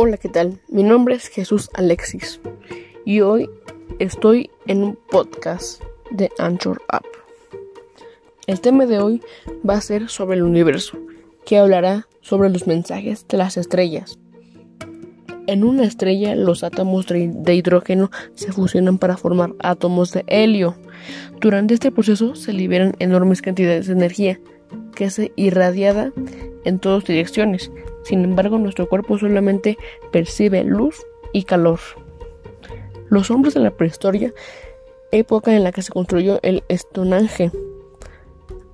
Hola, ¿qué tal? Mi nombre es Jesús Alexis y hoy estoy en un podcast de Anchor App. El tema de hoy va a ser sobre el universo, que hablará sobre los mensajes de las estrellas. En una estrella los átomos de hidrógeno se fusionan para formar átomos de helio. Durante este proceso se liberan enormes cantidades de energía que es irradiada en todas direcciones. Sin embargo, nuestro cuerpo solamente percibe luz y calor. Los hombres de la prehistoria, época en la que se construyó el Stonehenge,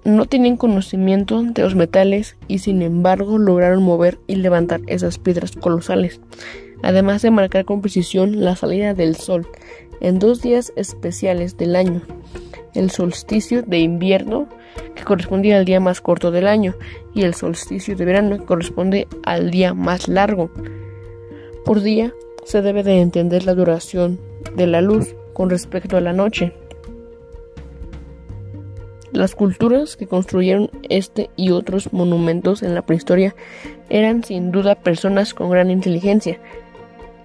no tenían conocimiento de los metales y sin embargo lograron mover y levantar esas piedras colosales, además de marcar con precisión la salida del sol en dos días especiales del año, el solsticio de invierno que correspondía al día más corto del año, y el solsticio de verano, que corresponde al día más largo. Por día se debe de entender la duración de la luz con respecto a la noche. Las culturas que construyeron este y otros monumentos en la prehistoria eran sin duda personas con gran inteligencia,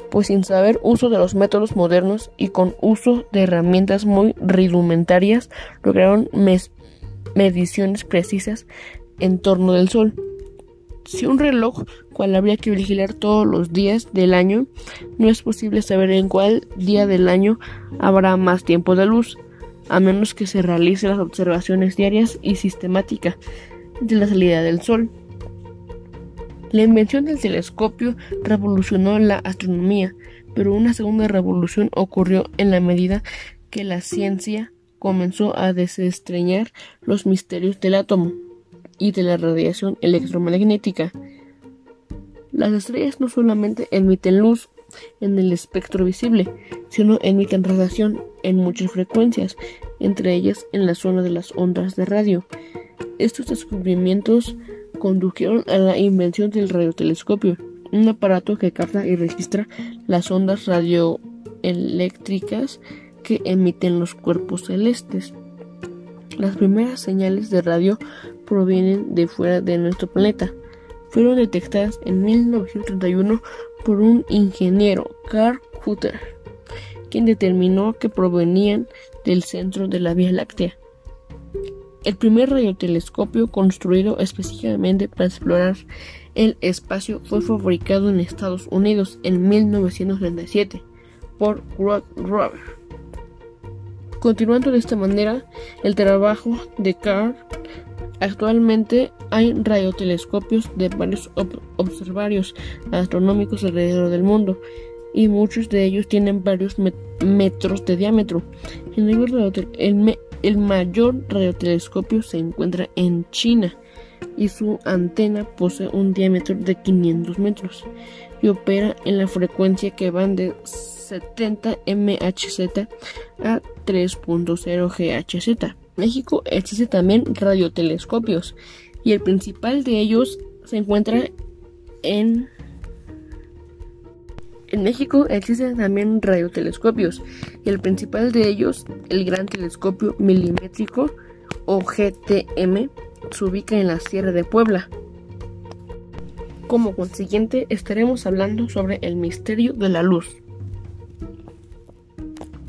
pues sin saber uso de los métodos modernos y con uso de herramientas muy rudimentarias lograron mediciones precisas en torno del Sol. Si un reloj, cual habría que vigilar todos los días del año, no es posible saber en cuál día del año habrá más tiempo de luz, a menos que se realicen las observaciones diarias y sistemáticas de la salida del Sol. La invención del telescopio revolucionó la astronomía, pero una segunda revolución ocurrió en la medida que la ciencia comenzó a desestreñar los misterios del átomo y de la radiación electromagnética. Las estrellas no solamente emiten luz en el espectro visible, sino emiten radiación en muchas frecuencias, entre ellas en la zona de las ondas de radio. Estos descubrimientos condujeron a la invención del radiotelescopio, un aparato que capta y registra las ondas radioeléctricas que emiten los cuerpos celestes. Las primeras señales de radio provienen de fuera de nuestro planeta. Fueron detectadas en 1931 por un ingeniero, Carl Hutter, quien determinó que provenían del centro de la Vía Láctea. El primer radiotelescopio construido específicamente para explorar el espacio fue fabricado en Estados Unidos en 1937 por Rod Rover. Continuando de esta manera el trabajo de Carl, actualmente hay radiotelescopios de varios observarios astronómicos alrededor del mundo y muchos de ellos tienen varios metros de diámetro. Mayor radiotelescopio se encuentra en China y su antena posee un diámetro de 500 metros y opera en la frecuencia que van de 70 MHz a 3.0 GHz. México existe también radiotelescopios y el principal de ellos se encuentra en en México existen también radiotelescopios y el principal de ellos, el Gran Telescopio Milimétrico o GTM, se ubica en la Sierra de Puebla. Como consiguiente, estaremos hablando sobre el misterio de la luz.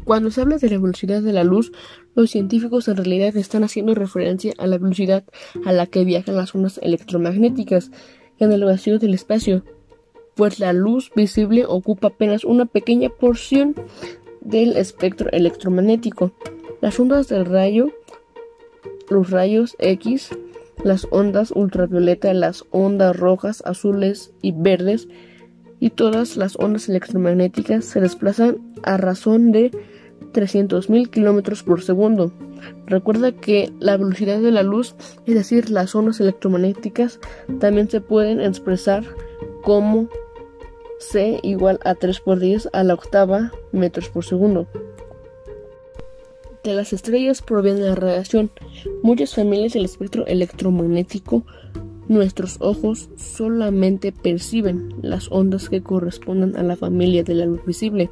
Cuando se habla de la velocidad de la luz, los científicos en realidad están haciendo referencia a la velocidad a la que viajan las ondas electromagnéticas en el vacío del espacio, pues la luz visible ocupa apenas una pequeña porción del espectro electromagnético. Las ondas del rayo, los rayos X, las ondas ultravioleta, las ondas rojas, azules y verdes, y todas las ondas electromagnéticas se desplazan a razón de 300.000 kilómetros por segundo. Recuerda que la velocidad de la luz, es decir, las ondas electromagnéticas, también se pueden expresar como c igual a 3 por 10 a la octava metros por segundo. De las estrellas proviene la radiación. Muchas familias del espectro electromagnético, nuestros ojos solamente perciben las ondas que corresponden a la familia de la luz visible,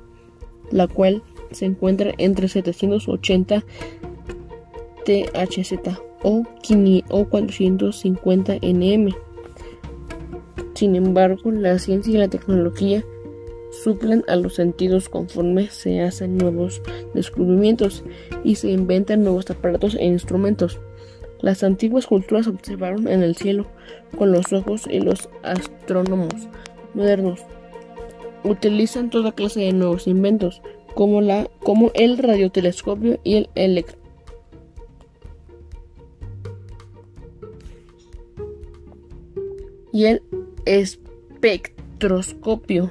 la cual se encuentra entre 780 THz o 450 nm. Sin embargo, la ciencia y la tecnología suplen a los sentidos conforme se hacen nuevos descubrimientos y se inventan nuevos aparatos e instrumentos. Las antiguas culturas observaron en el cielo con los ojos y los astrónomos modernos utilizan toda clase de nuevos inventos como, la, como el radiotelescopio y el electro y el espectroscopio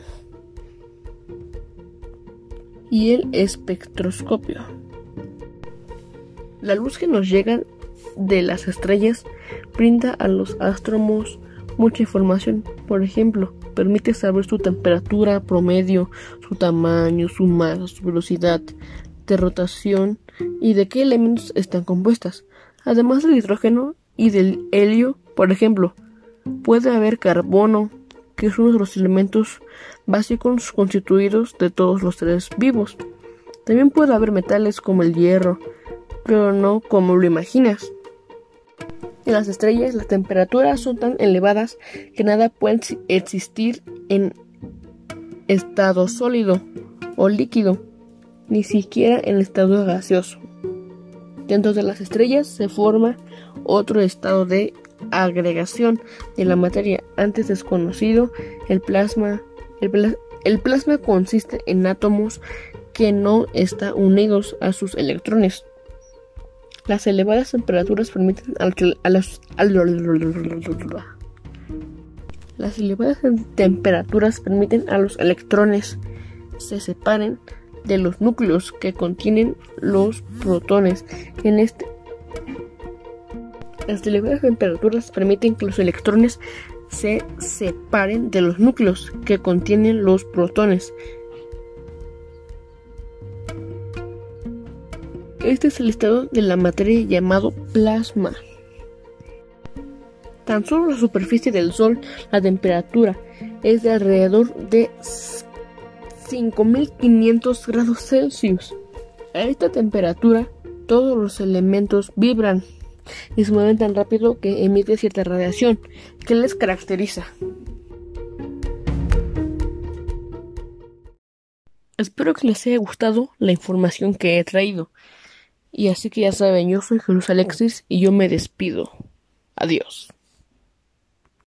y el espectroscopio. La luz que nos llega de las estrellas brinda a los astrónomos mucha información. Por ejemplo, permite saber su temperatura promedio, su tamaño, su masa, su velocidad de rotación y de qué elementos están compuestas. Además del hidrógeno y del helio, por ejemplo, puede haber carbono, que es uno de los elementos básicos constituidos de todos los seres vivos. También puede haber metales como el hierro, pero no como lo imaginas. En las estrellas las temperaturas son tan elevadas que nada puede existir en estado sólido o líquido, ni siquiera en estado gaseoso. Dentro de las estrellas se forma otro estado de agregación de la materia antes desconocido, el plasma. El, plasma consiste en átomos que no están unidos a sus electrones. Las elevadas temperaturas permiten a, las las elevadas temperaturas permiten a los electrones se separen de los núcleos que contienen los protones. En este las elevadas temperaturas permiten que los electrones se separen de los núcleos que contienen los protones. Este es el estado de la materia llamado plasma. Tan solo la superficie del Sol, la temperatura es de alrededor de 5500 grados Celsius. A esta temperatura, todos los elementos vibran y se mueven tan rápido que emite cierta radiación que les caracteriza. Espero que les haya gustado la información que he traído. Y así que ya saben, yo soy Jesús Alexis y yo me despido. Adiós.